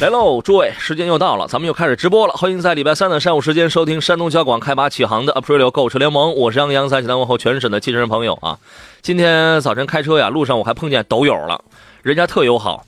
来喽，诸位，时间又到了，咱们又开始直播了。欢迎在礼拜三的上午时间收听山东交广开拔启航的 Aprilio 购车联盟，我是杨洋，在济南问候全省的汽车人朋友啊。今天早晨开车呀，路上我还碰见抖友了，人家特友好。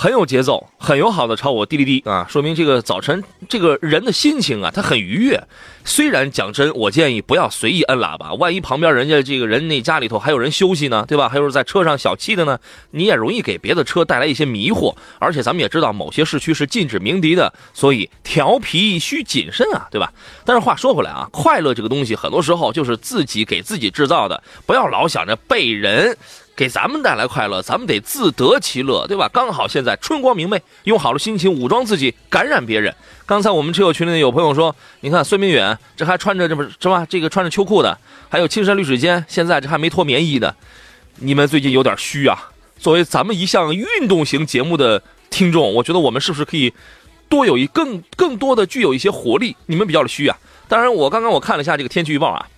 很有节奏，很友好的朝我滴滴滴啊，说明这个早晨这个人的心情啊，他很愉悦。虽然讲真，我建议不要随意摁喇叭，万一旁边人家这个人那家里头还有人休息呢，对吧？还有在车上小憩的呢，你也容易给别的车带来一些迷惑。而且咱们也知道，某些市区是禁止鸣笛的，所以调皮需谨慎啊，对吧？但是话说回来啊，快乐这个东西，很多时候就是自己给自己制造的，不要老想着被人。给咱们带来快乐，咱们得自得其乐，对吧？刚好现在春光明媚，用好了心情武装自己，感染别人。刚才我们车友群里有朋友说，你看孙明远这还穿着这不是吧？这个穿着秋裤的，还有青山绿水间，现在这还没脱棉衣的，你们最近有点虚啊。作为咱们一项运动型节目的听众，我觉得我们是不是可以多有一更更多的具有一些活力？你们比较的虚啊。当然，我刚刚我看了一下这个天气预报啊，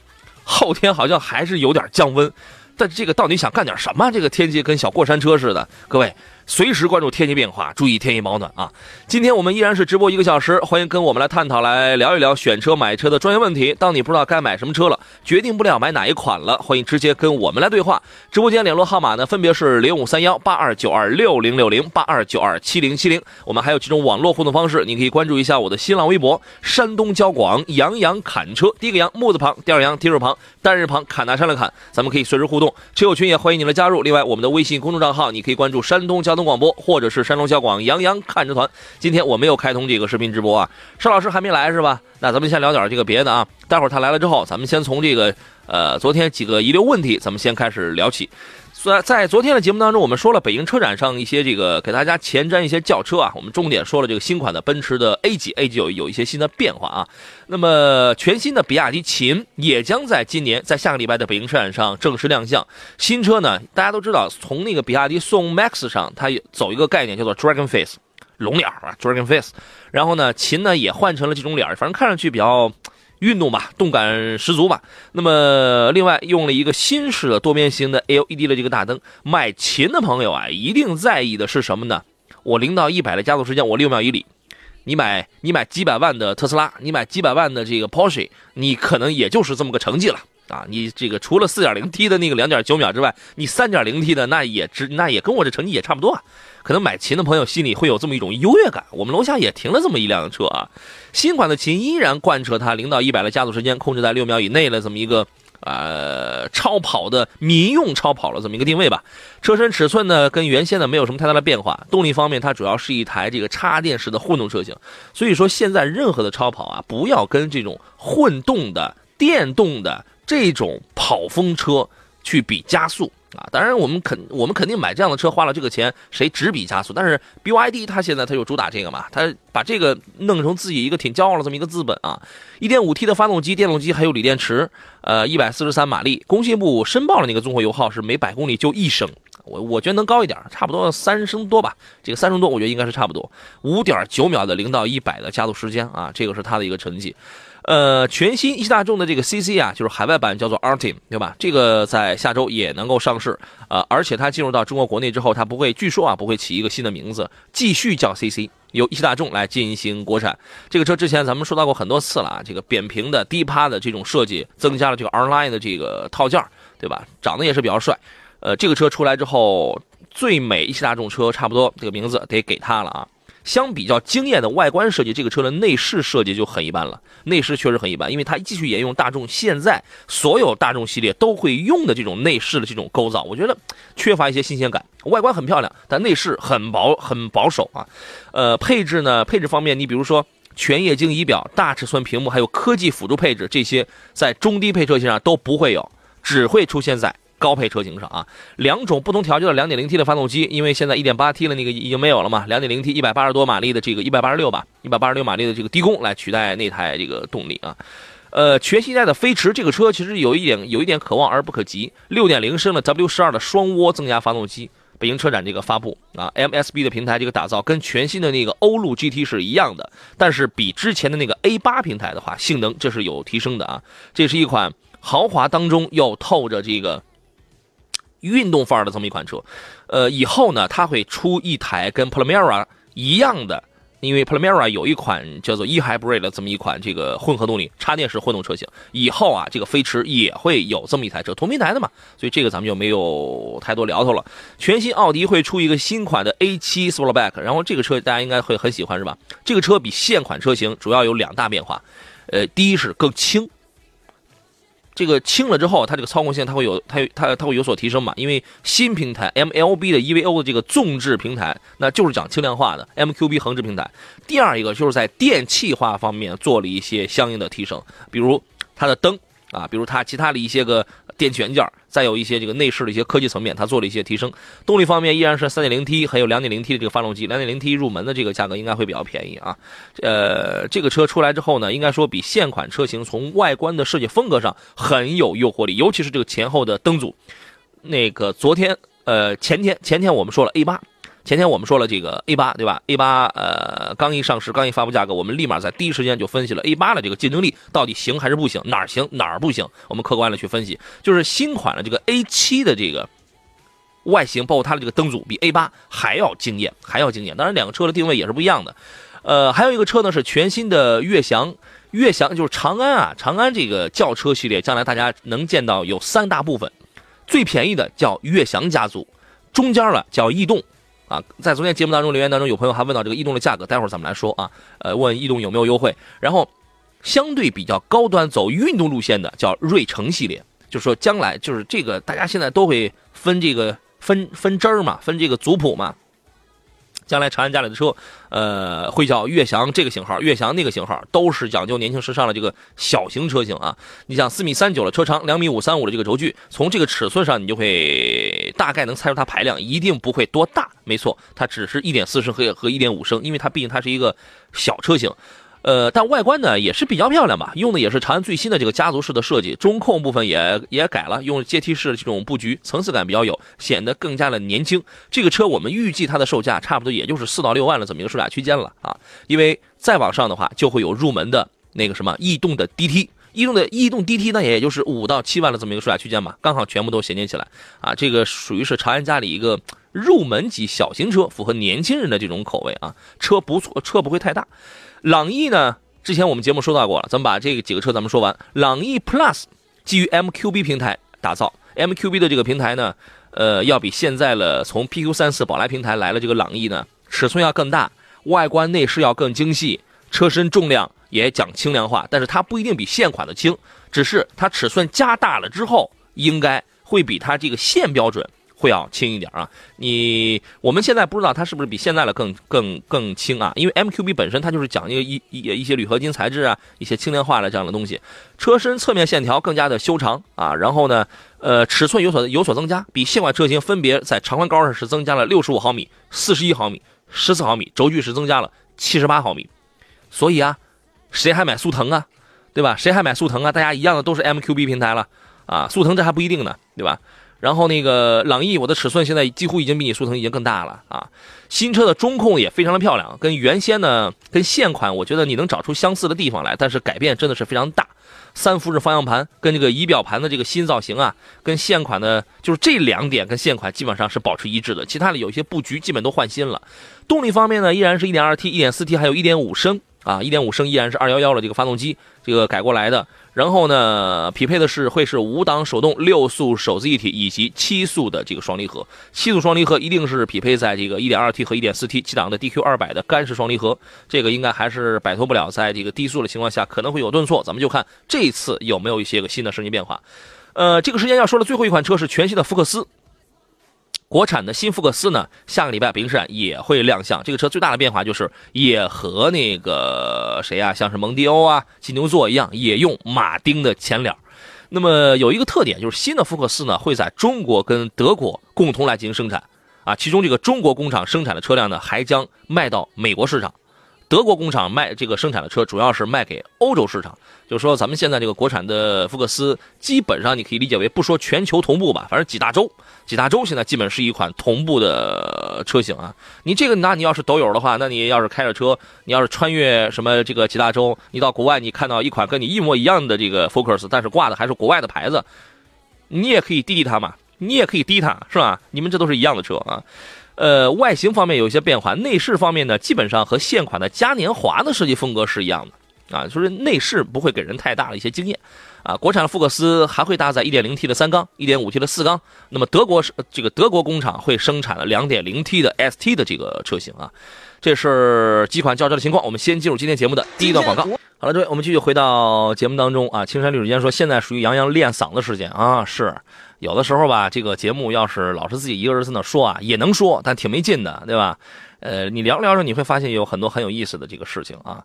后天好像还是有点降温。但这个到底想干点什么？这个天气跟小过山车似的，各位。随时关注天气变化，注意天气保暖啊！今天我们依然是直播一个小时，欢迎跟我们来探讨、来聊一聊选车、买车的专业问题。当你不知道该买什么车了，决定不了买哪一款了，欢迎直接跟我们来对话。直播间联络号码呢，分别是零五三幺八二九二六零六零八二九二七零七零。我们还有几种网络互动方式，你可以关注一下我的新浪微博“山东交广杨洋侃车”，第一个杨木字旁，第二杨提手旁，单人旁，侃大山的侃，咱们可以随时互动。车友群也欢迎你来加入。另外，我们的微信公众账号，你可以关注山东交广播或者是山东小广杨洋看车团，今天我没有开通这个视频直播啊，邵老师还没来是吧？那咱们先聊点这个别的啊，待会儿他来了之后，咱们先从这个呃昨天几个遗留问题，咱们先开始聊起。在在昨天的节目当中，我们说了北京车展上一些这个给大家前瞻一些轿车啊，我们重点说了这个新款的奔驰的 A 级，A 级有有一些新的变化啊。那么全新的比亚迪秦也将在今年在下个礼拜的北京车展上正式亮相。新车呢，大家都知道，从那个比亚迪宋 MAX 上，它走一个概念叫做 Dragon Face 龙脸啊，Dragon Face。然后呢，秦呢也换成了这种脸，反正看上去比较。运动吧，动感十足吧。那么，另外用了一个新式的多边形的 LED 的这个大灯。买秦的朋友啊，一定在意的是什么呢？我零到一百的加速时间，我六秒以里。你买你买几百万的特斯拉，你买几百万的这个 Porsche，你可能也就是这么个成绩了啊。你这个除了四点零 T 的那个两点九秒之外，你三点零 T 的那也只那也跟我这成绩也差不多啊。可能买秦的朋友心里会有这么一种优越感。我们楼下也停了这么一辆车啊，新款的秦依然贯彻它零到一百的加速时间控制在六秒以内的这么一个呃超跑的民用超跑的这么一个定位吧。车身尺寸呢跟原先的没有什么太大的变化。动力方面，它主要是一台这个插电式的混动车型。所以说现在任何的超跑啊，不要跟这种混动的电动的这种跑风车去比加速。啊，当然我们肯我们肯定买这样的车花了这个钱，谁只比加速？但是 BYD 它现在它就主打这个嘛，它把这个弄成自己一个挺骄傲的这么一个资本啊。一点五 T 的发动机，电动机还有锂电池，呃一百四十三马力。工信部申报的那个综合油耗是每百公里就一升，我我觉得能高一点，差不多三升多吧。这个三升多，我觉得应该是差不多。五点九秒的零到一百的加速时间啊，这个是它的一个成绩。呃，全新一汽大众的这个 CC 啊，就是海外版叫做 Artim，对吧？这个在下周也能够上市啊，而且它进入到中国国内之后，它不会，据说啊，不会起一个新的名字，继续叫 CC，由一汽大众来进行国产。这个车之前咱们说到过很多次了啊，这个扁平的低趴的这种设计，增加了这个 R Line 的这个套件，对吧？长得也是比较帅。呃，这个车出来之后，最美一汽大众车差不多这个名字得给它了啊。相比较惊艳的外观设计，这个车的内饰设计就很一般了。内饰确实很一般，因为它继续沿用大众现在所有大众系列都会用的这种内饰的这种构造，我觉得缺乏一些新鲜感。外观很漂亮，但内饰很保很保守啊。呃，配置呢？配置方面，你比如说全液晶仪表、大尺寸屏幕，还有科技辅助配置，这些在中低配车型上都不会有，只会出现在高配车型上啊。两种不同调教的 2.0T 的发动机，因为现在 1.8T 的那个已经没有了嘛，2.0T 180多马力的这个186吧，186马力的这个低功来取代那台这个动力啊。呃，全新一代的飞驰这个车其实有一点有一点可望而不可及，六点零升的 W 十二的双涡增压发动机，北京车展这个发布啊，MSB 的平台这个打造跟全新的那个欧陆 GT 是一样的，但是比之前的那个 A 八平台的话，性能这是有提升的啊，这是一款豪华当中又透着这个运动范儿的这么一款车，呃，以后呢，它会出一台跟 Primera 一样的。因为 Primera 有一款叫做 eHybrid 的这么一款这个混合动力插电式混动车型，以后啊，这个飞驰也会有这么一台车，同平台的嘛，所以这个咱们就没有太多聊头了。全新奥迪会出一个新款的 A7 Sportback，然后这个车大家应该会很喜欢是吧？这个车比现款车型主要有两大变化，呃，第一是更轻。这个轻了之后，它这个操控性它会有它它它会有所提升嘛？因为新平台 MLB 的 EVO 的这个纵置平台，那就是讲轻量化的 MQB 横置平台。第二一个就是在电气化方面做了一些相应的提升，比如它的灯啊，比如它其他的一些个。电器元件，再有一些这个内饰的一些科技层面，它做了一些提升。动力方面依然是 3.0T，还有 2.0T 的这个发动机。2.0T 入门的这个价格应该会比较便宜啊。呃，这个车出来之后呢，应该说比现款车型从外观的设计风格上很有诱惑力，尤其是这个前后的灯组。那个昨天，呃，前天前天我们说了 A 八。前天我们说了这个 A 八，对吧？A 八呃刚一上市，刚一发布价格，我们立马在第一时间就分析了 A 八的这个竞争力到底行还是不行，哪儿行哪儿不行？我们客观的去分析，就是新款的这个 A 七的这个外形，包括它的这个灯组，比 A 八还要惊艳，还要惊艳。当然，两个车的定位也是不一样的。呃，还有一个车呢是全新的悦翔，悦翔就是长安啊，长安这个轿车系列，将来大家能见到有三大部分，最便宜的叫悦翔家族，中间了叫逸动。啊，在昨天节目当中留言当中，有朋友还问到这个逸动的价格，待会儿咱们来说啊。呃，问逸动有没有优惠。然后，相对比较高端走运动路线的叫瑞城系列，就是说将来就是这个大家现在都会分这个分分支儿嘛，分这个族谱嘛。将来长安家里的车，呃，会叫悦翔这个型号，悦翔那个型号，都是讲究年轻时尚的这个小型车型啊。你想四米三九的车长，两米五三五的这个轴距，从这个尺寸上，你就会大概能猜出它排量一定不会多大。没错，它只是一点四升和和一点五升，因为它毕竟它是一个小车型。呃，但外观呢也是比较漂亮吧，用的也是长安最新的这个家族式的设计，中控部分也也改了，用阶梯式的这种布局，层次感比较有，显得更加的年轻。这个车我们预计它的售价差不多也就是四到六万的这么一个售价区间了啊，因为再往上的话就会有入门的那个什么逸动的 DT，逸动的逸动 DT 那也就是五到七万的这么一个售价区间嘛，刚好全部都衔接起来啊，这个属于是长安家里一个入门级小型车，符合年轻人的这种口味啊，车不错，车不会太大。朗逸呢？之前我们节目说到过了，咱们把这个几个车咱们说完。朗逸 Plus 基于 MQB 平台打造，MQB 的这个平台呢，呃，要比现在了从 PQ 三四宝来平台来了这个朗逸呢，尺寸要更大，外观内饰要更精细，车身重量也讲轻量化，但是它不一定比现款的轻，只是它尺寸加大了之后，应该会比它这个现标准。会要轻一点啊！你我们现在不知道它是不是比现在的更更更轻啊？因为 MQB 本身它就是讲究一一一些铝合金材质啊，一些轻量化的这样的东西。车身侧面线条更加的修长啊，然后呢，呃，尺寸有所有所增加，比现款车型分别在长宽高上是增加了六十五毫米、四十一毫米、十四毫米，轴距是增加了七十八毫米。所以啊，谁还买速腾啊？对吧？谁还买速腾啊？大家一样的都是 MQB 平台了啊，速腾这还不一定呢，对吧？然后那个朗逸，我的尺寸现在几乎已经比你速腾已经更大了啊！新车的中控也非常的漂亮，跟原先呢，跟现款我觉得你能找出相似的地方来，但是改变真的是非常大。三辐式方向盘跟这个仪表盘的这个新造型啊，跟现款的，就是这两点跟现款基本上是保持一致的，其他的有些布局基本都换新了。动力方面呢，依然是一点二 T、一点四 T，还有一点五升啊，一点五升依然是二幺幺的这个发动机，这个改过来的。然后呢，匹配的是会是五档手动六速手自一体以及七速的这个双离合。七速双离合一定是匹配在这个 1.2T 和 1.4T 七档的 DQ200 的干式双离合，这个应该还是摆脱不了，在这个低速的情况下可能会有顿挫。咱们就看这次有没有一些个新的升级变化。呃，这个时间要说的最后一款车是全新的福克斯。国产的新福克斯呢，下个礼拜北京车展也会亮相。这个车最大的变化就是也和那个谁啊，像是蒙迪欧啊、金牛座一样，也用马丁的前脸。那么有一个特点就是新的福克斯呢会在中国跟德国共同来进行生产啊，其中这个中国工厂生产的车辆呢还将卖到美国市场。德国工厂卖这个生产的车，主要是卖给欧洲市场。就是说，咱们现在这个国产的福克斯，基本上你可以理解为不说全球同步吧，反正几大洲，几大洲现在基本是一款同步的车型啊。你这个，那你要是抖友的话，那你要是开着车，你要是穿越什么这个几大洲，你到国外，你看到一款跟你一模一样的这个福克斯，但是挂的还是国外的牌子，你也可以滴滴它嘛，你也可以滴它，是吧？你们这都是一样的车啊。呃，外形方面有一些变化，内饰方面呢，基本上和现款的嘉年华的设计风格是一样的，啊，就是内饰不会给人太大的一些惊艳，啊，国产的福克斯还会搭载 1.0T 的三缸，1.5T 的四缸，那么德国是这个德国工厂会生产了 2.0T 的 ST 的这个车型啊，这是几款轿车的情况，我们先进入今天节目的第一段广告。好了，各位，我们继续回到节目当中啊，青山绿水间说现在属于杨洋练嗓子时间啊，是。有的时候吧，这个节目要是老是自己一个人在那说啊，也能说，但挺没劲的，对吧？呃，你聊着聊着，你会发现有很多很有意思的这个事情啊。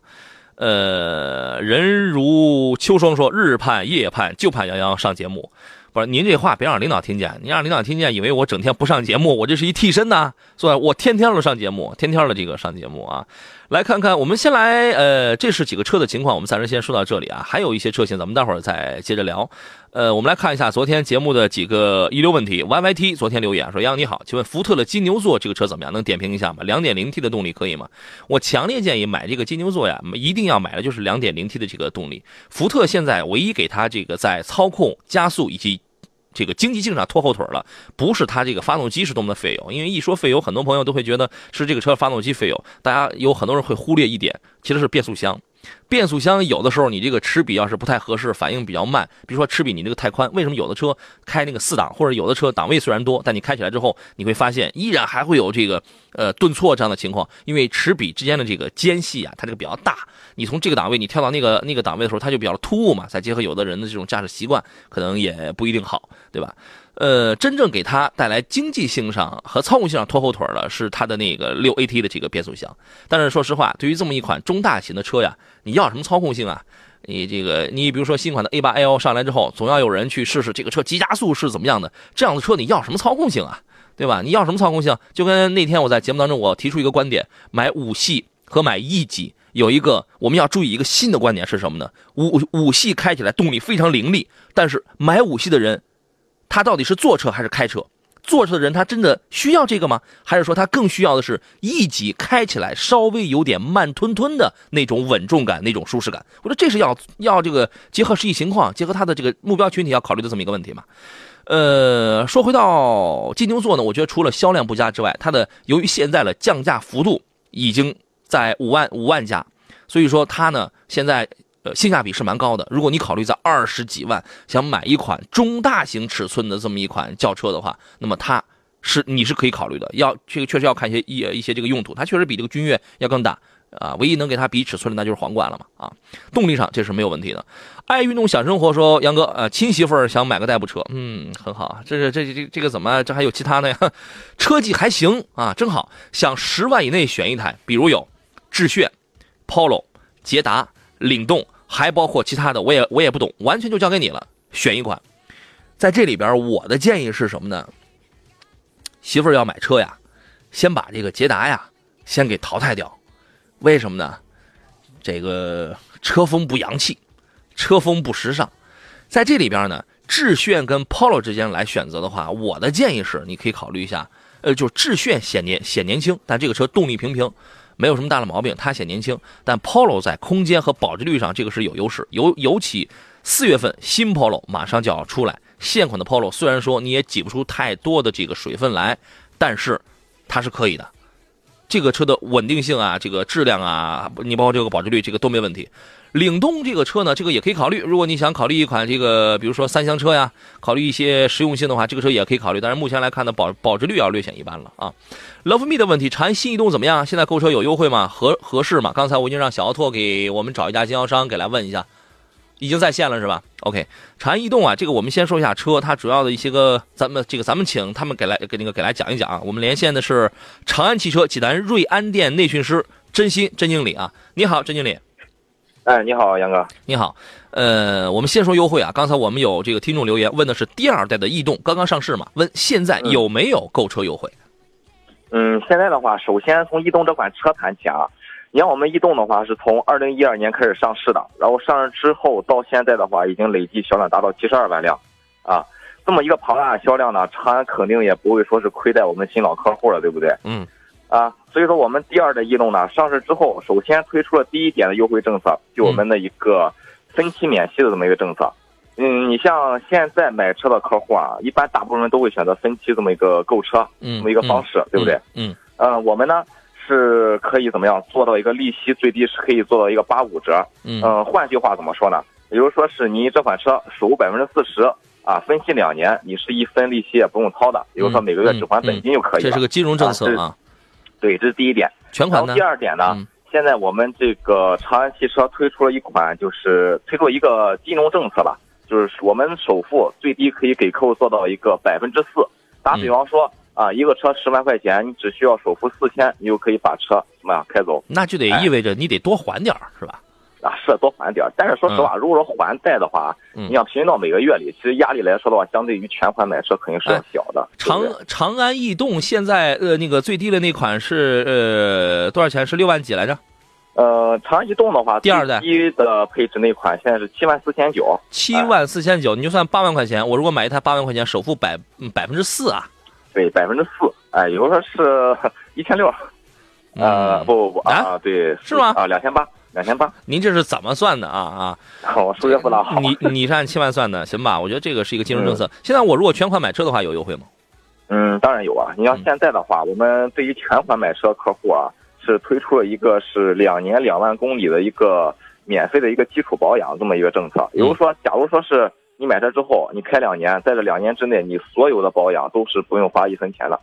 呃，人如秋霜说，日盼夜盼，就盼杨洋上节目。不是您这话别让领导听见，你让领导听见，以为我整天不上节目，我这是一替身呢，是吧？我天天都上节目，天天的这个上节目啊。来看看，我们先来，呃，这是几个车的情况，我们暂时先说到这里啊。还有一些车型，咱们待会儿再接着聊。呃，我们来看一下昨天节目的几个遗留问题。Y Y T 昨天留言说：“杨你好，请问福特的金牛座这个车怎么样？能点评一下吗？两点零 T 的动力可以吗？我强烈建议买这个金牛座呀，一定要买的就是两点零 T 的这个动力。福特现在唯一给它这个在操控、加速以及这个经济性上拖后腿了，不是它这个发动机是多么的费油，因为一说费油，很多朋友都会觉得是这个车发动机费油。大家有很多人会忽略一点，其实是变速箱。变速箱有的时候你这个齿比要是不太合适，反应比较慢，比如说齿比你这个太宽，为什么有的车开那个四档，或者有的车档位虽然多，但你开起来之后，你会发现依然还会有这个呃顿挫这样的情况，因为齿比之间的这个间隙啊，它这个比较大。你从这个档位你跳到那个那个档位的时候，它就比较突兀嘛。再结合有的人的这种驾驶习惯，可能也不一定好，对吧？呃，真正给它带来经济性上和操控性上拖后腿的是它的那个六 AT 的这个变速箱。但是说实话，对于这么一款中大型的车呀，你要什么操控性啊？你这个，你比如说新款的 A8L 上来之后，总要有人去试试这个车急加速是怎么样的。这样的车你要什么操控性啊？对吧？你要什么操控性？就跟那天我在节目当中我提出一个观点，买五系和买 E 级。有一个我们要注意一个新的观点是什么呢？五五系开起来动力非常凌厉，但是买五系的人，他到底是坐车还是开车？坐车的人他真的需要这个吗？还是说他更需要的是一级开起来稍微有点慢吞吞的那种稳重感、那种舒适感？我说这是要要这个结合实际情况，结合他的这个目标群体要考虑的这么一个问题嘛？呃，说回到金牛座呢，我觉得除了销量不佳之外，它的由于现在的降价幅度已经。在五万五万加，所以说它呢现在呃性价比是蛮高的。如果你考虑在二十几万想买一款中大型尺寸的这么一款轿车的话，那么它是你是可以考虑的。要这个确实要看一些一一些这个用途，它确实比这个君越要更大啊。唯一能给它比尺寸的那就是皇冠了嘛啊。动力上这是没有问题的。爱运动想生活说杨哥呃亲媳妇儿想买个代步车，嗯很好啊。这是这这这个怎么这还有其他的呀？车技还行啊，真好。想十万以内选一台，比如有。致炫、Polo、捷达、领动，还包括其他的，我也我也不懂，完全就交给你了，选一款。在这里边，我的建议是什么呢？媳妇儿要买车呀，先把这个捷达呀，先给淘汰掉。为什么呢？这个车风不洋气，车风不时尚。在这里边呢，致炫跟 Polo 之间来选择的话，我的建议是，你可以考虑一下，呃，就致炫显年显年轻，但这个车动力平平。没有什么大的毛病，它显年轻，但 Polo 在空间和保值率上这个是有优势。尤尤其四月份新 Polo 马上就要出来，现款的 Polo 虽然说你也挤不出太多的这个水分来，但是它是可以的。这个车的稳定性啊，这个质量啊，你包括这个保值率，这个都没问题。领动这个车呢，这个也可以考虑。如果你想考虑一款这个，比如说三厢车呀，考虑一些实用性的话，这个车也可以考虑。但是目前来看呢，保保值率要略显一般了啊。Love Me 的问题，长安新逸动怎么样？现在购车有优惠吗？合合适吗？刚才我已经让小奥拓给我们找一家经销商给来问一下。已经在线了是吧？OK，长安逸动啊，这个我们先说一下车，它主要的一些个，咱们这个咱们请他们给来给那个给来讲一讲啊。我们连线的是长安汽车济南瑞安店内训师甄心甄经理啊，你好，甄经理。哎，你好，杨哥。你好，呃，我们先说优惠啊。刚才我们有这个听众留言问的是第二代的逸动刚刚上市嘛，问现在有没有购车优惠？嗯，现在的话，首先从逸动这款车谈起啊。你像我们逸动的话，是从二零一二年开始上市的，然后上市之后到现在的话，已经累计销量达到七十二万辆，啊，这么一个庞大的销量呢，长安肯定也不会说是亏待我们新老客户了，对不对？嗯。啊，所以说我们第二代逸动呢上市之后，首先推出了第一点的优惠政策，就我们的一个分期免息的这么一个政策。嗯，你像现在买车的客户啊，一般大部分人都会选择分期这么一个购车，嗯这么一个方式，对不对？嗯。呃，我们呢？是可以怎么样做到一个利息最低是可以做到一个八五折？嗯，换句话怎么说呢？比如说是你这款车首付百分之四十啊，分期两年，你是一分利息也不用掏的，比如说每个月只还本金就可以了。这是个金融政策啊。对，这是第一点。全款呢。第二点呢，现在我们这个长安汽车推出了一款，就是推出一个金融政策吧，就是我们首付最低可以给客户做到一个百分之四。打比方说。啊，一个车十万块钱，你只需要首付四千，你就可以把车什么呀开走？那就得意味着你得多还点儿，是吧？啊，是多还点儿。但是说实话，如果说还贷的话，你想平均到每个月里，其实压力来说的话，相对于全款买车肯定是要小的。长长安逸动现在呃那个最低的那款是呃多少钱？是六万几来着？呃，长安逸动的话，第二代低的配置那款现在是七万四千九。七万四千九，你就算八万块钱，我如果买一台八万块钱，首付百百分之四啊。对，百分之四，哎，有说是一千六，呃，不不不啊，对，是吗？啊，两千八，两千八。您这是怎么算的啊啊？我数学不大好。你你是按七万算的，行吧？我觉得这个是一个金融政策。现在我如果全款买车的话，有优惠吗？嗯，当然有啊。你像现在的话，我们对于全款买车客户啊，是推出了一个是两年两万公里的一个免费的一个基础保养这么一个政策。比如说，假如说是。你买车之后，你开两年，在这两年之内，你所有的保养都是不用花一分钱的，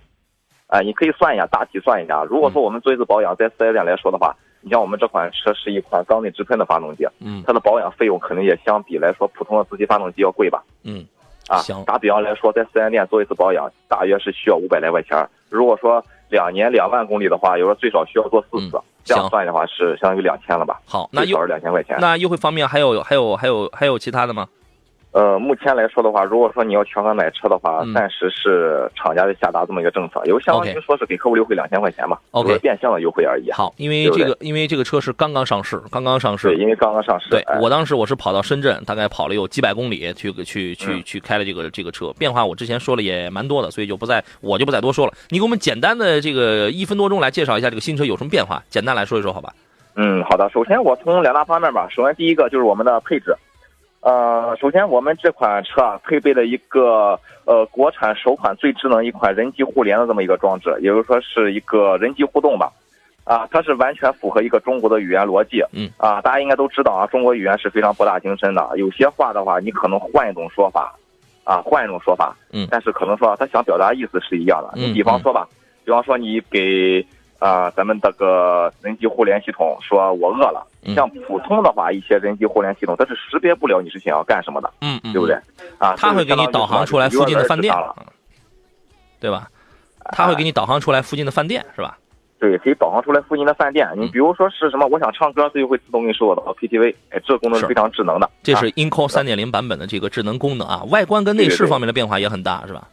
哎，你可以算一下，大体算一下。如果说我们做一次保养，在四 S 店来说的话，你像我们这款车是一款缸内直喷的发动机，嗯，它的保养费用可能也相比来说普通的自吸发动机要贵吧，嗯，啊，行。打比方来说，在四 S 店做一次保养，大约是需要五百来块钱。如果说两年两万公里的话，有时候最少需要做四次，这样算的话是相当于两千了吧？好，那少是两千块钱。那优惠方面还有还有还有还有其他的吗？呃，目前来说的话，如果说你要全款买车的话，暂时是厂家的下达这么一个政策，有相当于说是给客户优惠两千块钱嘛，OK，变相的优惠而已。好，因为这个，因为这个车是刚刚上市，刚刚上市。对，因为刚刚上市。对我当时我是跑到深圳，大概跑了有几百公里，去去去去开了这个这个车，变化我之前说了也蛮多的，所以就不再我就不再多说了。你给我们简单的这个一分多钟来介绍一下这个新车有什么变化，简单来说一说好吧？嗯，好的。首先我从两大方面吧，首先第一个就是我们的配置。呃，首先我们这款车啊，配备了一个呃国产首款最智能一款人机互联的这么一个装置，也就是说是一个人机互动吧，啊，它是完全符合一个中国的语言逻辑，嗯，啊，大家应该都知道啊，中国语言是非常博大精深的，有些话的话你可能换一种说法，啊，换一种说法，嗯，但是可能说他想表达意思是一样的，你比方说吧，比方说你给。啊，咱们这个人机互联系统说我饿了，像普通的话，一些人机互联系统它是识别不了你是想要干什么的，嗯嗯，对不对？啊，它会给你导航出来附近的饭店，对吧？它会给你导航出来附近的饭店，是吧？对，可以导航出来附近的饭店。你比如说是什么，我想唱歌，它就会自动给你收到 KTV，哎，这个功能是非常智能的。这是 InCore 三点零版本的这个智能功能啊，外观跟内饰方面的变化也很大，是吧？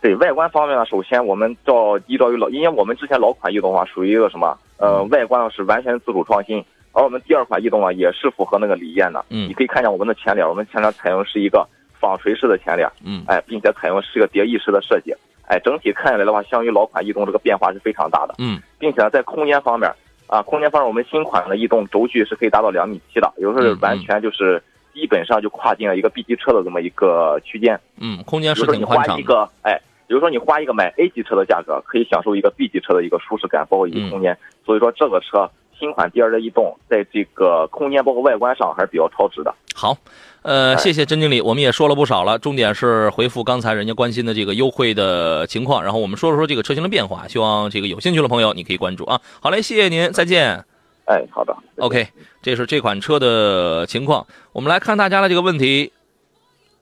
对外观方面呢，首先我们照依照于老，因为我们之前老款逸动啊，属于一个什么？呃，外观呢是完全自主创新，而我们第二款逸动啊，也是符合那个理念的。嗯，你可以看一下我们的前脸，我们前脸采用是一个纺锤式的前脸。嗯，哎，并且采用是一个蝶翼式的设计。哎，整体看下来的话，相于老款逸动这个变化是非常大的。嗯，并且呢，在空间方面啊，空间方面我们新款的逸动轴距是可以达到两米七的，有时候是完全就是基本上就跨进了一个 B 级车的这么一个区间。嗯，空间是挺宽敞。一个哎。比如说，你花一个买 A 级车的价格，可以享受一个 B 级车的一个舒适感，包括一个空间。所以说，这个车新款第二代逸动，在这个空间包括外观上还是比较超值的。好，呃，谢谢甄经理，我们也说了不少了，重点是回复刚才人家关心的这个优惠的情况，然后我们说说这个车型的变化，希望这个有兴趣的朋友你可以关注啊。好嘞，谢谢您，再见。哎，好的。OK，这是这款车的情况。我们来看大家的这个问题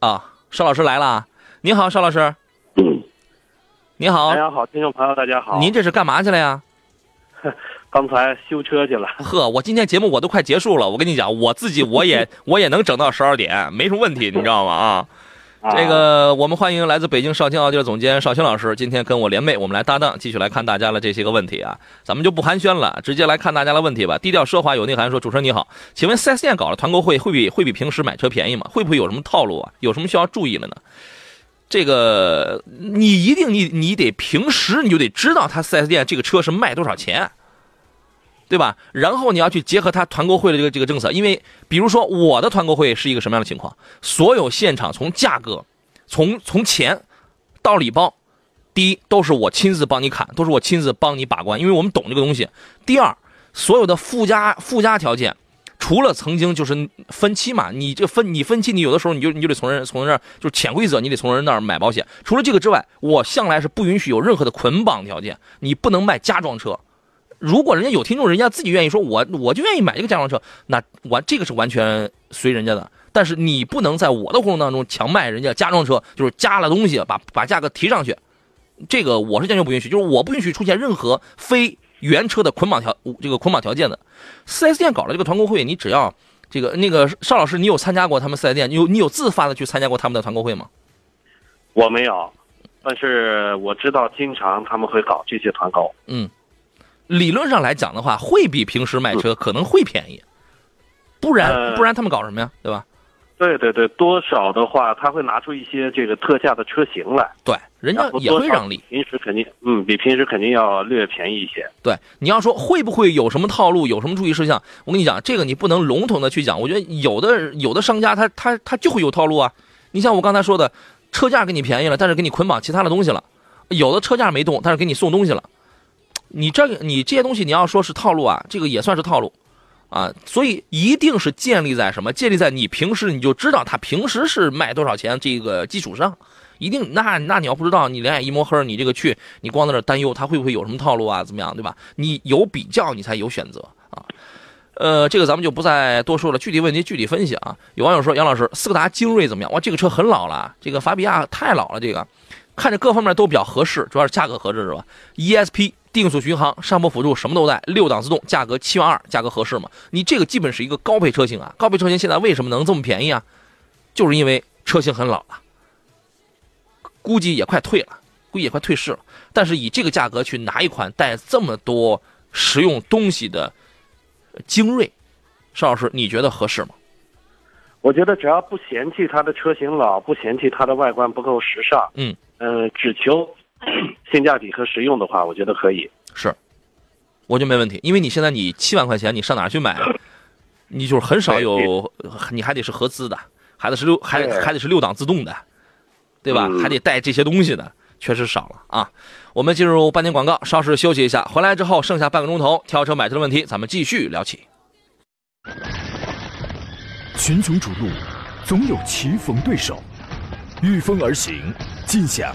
啊，邵老师来了，您好，邵老师。你好大，家好，听众朋友，大家好。您这是干嘛去了呀？刚才修车去了，呵，我今天节目我都快结束了，我跟你讲，我自己我也 我也能整到十二点，没什么问题，你知道吗？啊。啊这个我们欢迎来自北京少卿奥迪的总监少卿老师，今天跟我联袂，我们来搭档，继续来看大家的这些个问题啊。咱们就不寒暄了，直接来看大家的问题吧。低调奢华有内涵说：“主持人你好，请问 4S 店搞了团购会会比会比平时买车便宜吗？会不会有什么套路啊？有什么需要注意的呢？”这个你一定你你得平时你就得知道他 4S 店这个车是卖多少钱，对吧？然后你要去结合他团购会的这个这个政策，因为比如说我的团购会是一个什么样的情况？所有现场从价格，从从钱到礼包，第一都是我亲自帮你砍，都是我亲自帮你把关，因为我们懂这个东西。第二，所有的附加附加条件。除了曾经就是分期嘛，你这分你分期，你有的时候你就你就得从人从人那儿就是潜规则，你得从人那儿买保险。除了这个之外，我向来是不允许有任何的捆绑条件，你不能卖家装车。如果人家有听众，人家自己愿意说，我我就愿意买这个家装车，那完这个是完全随人家的。但是你不能在我的活动当中强卖人家家装车，就是加了东西，把把价格提上去，这个我是坚决不允许。就是我不允许出现任何非原车的捆绑条这个捆绑条件的。4S 店搞了这个团购会，你只要这个那个邵老师，你有参加过他们 4S 店？你有你有自发的去参加过他们的团购会吗？我没有，但是我知道经常他们会搞这些团购。嗯，理论上来讲的话，会比平时卖车可能会便宜，不然呃不然他们搞什么呀？对吧？对对对，多少的话，他会拿出一些这个特价的车型来，对，人家也会让利。平时肯定，嗯，比平时肯定要略便宜一些。对，你要说会不会有什么套路，有什么注意事项？我跟你讲，这个你不能笼统的去讲。我觉得有的有的商家他他他就会有套路啊。你像我刚才说的，车价给你便宜了，但是给你捆绑其他的东西了；有的车价没动，但是给你送东西了。你这个你这些东西你要说是套路啊，这个也算是套路啊。所以一定是建立在什么？建立在你平时你就知道他平时是卖多少钱这个基础上。一定，那那你要不知道，你两眼一摸黑，你这个去，你光在那担忧他会不会有什么套路啊，怎么样，对吧？你有比较，你才有选择啊。呃，这个咱们就不再多说了，具体问题具体分析啊。有网友说，杨老师，斯柯达精锐怎么样？哇，这个车很老了，这个法比亚太老了，这个看着各方面都比较合适，主要是价格合适是吧？ESP 定速巡航、上坡辅助什么都带，六档自动，价格七万二，价格合适吗？你这个基本是一个高配车型啊，高配车型现在为什么能这么便宜啊？就是因为车型很老了。估计也快退了，估计也快退市了。但是以这个价格去拿一款带这么多实用东西的精锐，邵老师，你觉得合适吗？我觉得只要不嫌弃它的车型老，不嫌弃它的外观不够时尚，嗯，呃，只求 性价比和实用的话，我觉得可以。是，我觉得没问题，因为你现在你七万块钱，你上哪儿去买？你就是很少有，你还得是合资的，还得是六，还对还得是六档自动的，对吧？嗯还得带这些东西的，确实少了啊。我们进入半天广告，稍事休息一下，回来之后剩下半个钟头挑车买车的问题，咱们继续聊起。群雄逐鹿，总有棋逢对手，御风而行，尽享